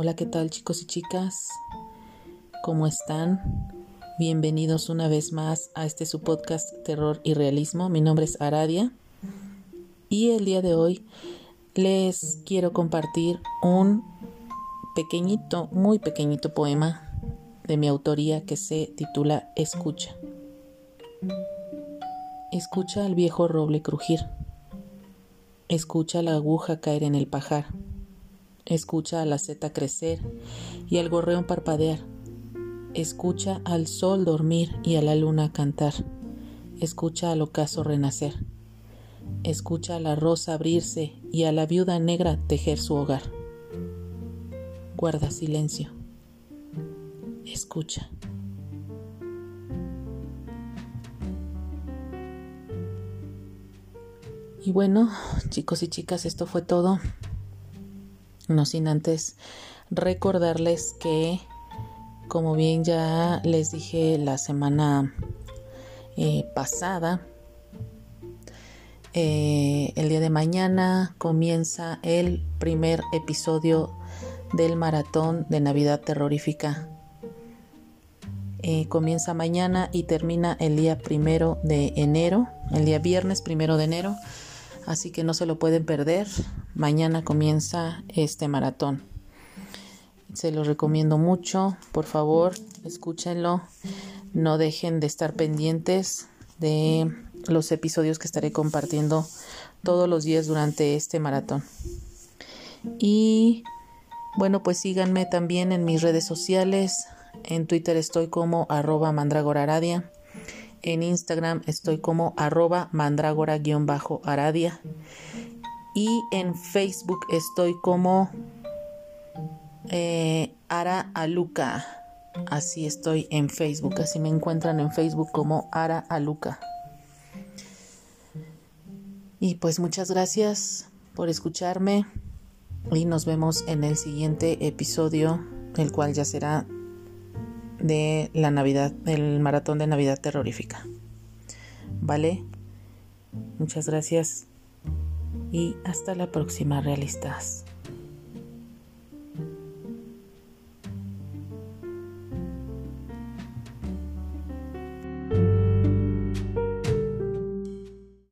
Hola, ¿qué tal chicos y chicas? ¿Cómo están? Bienvenidos una vez más a este su podcast Terror y Realismo. Mi nombre es Aradia y el día de hoy les quiero compartir un pequeñito, muy pequeñito poema de mi autoría que se titula Escucha. Escucha al viejo roble crujir. Escucha la aguja caer en el pajar. Escucha a la seta crecer y al gorreón parpadear. Escucha al sol dormir y a la luna cantar. Escucha al ocaso renacer. Escucha a la rosa abrirse y a la viuda negra tejer su hogar. Guarda silencio. Escucha. Y bueno, chicos y chicas, esto fue todo. No sin antes recordarles que, como bien ya les dije la semana eh, pasada, eh, el día de mañana comienza el primer episodio del maratón de Navidad terrorífica. Eh, comienza mañana y termina el día primero de enero, el día viernes primero de enero, así que no se lo pueden perder. Mañana comienza este maratón. Se lo recomiendo mucho, por favor, escúchenlo. No dejen de estar pendientes de los episodios que estaré compartiendo todos los días durante este maratón. Y bueno, pues síganme también en mis redes sociales. En Twitter estoy como arroba mandragoraradia. En Instagram estoy como arroba mandragora-aradia. Y en Facebook estoy como eh, Ara Aluca. Así estoy en Facebook. Así me encuentran en Facebook como Ara Aluca. Y pues muchas gracias por escucharme y nos vemos en el siguiente episodio, el cual ya será de la Navidad, del maratón de Navidad terrorífica. ¿Vale? Muchas gracias y hasta la próxima, realistas.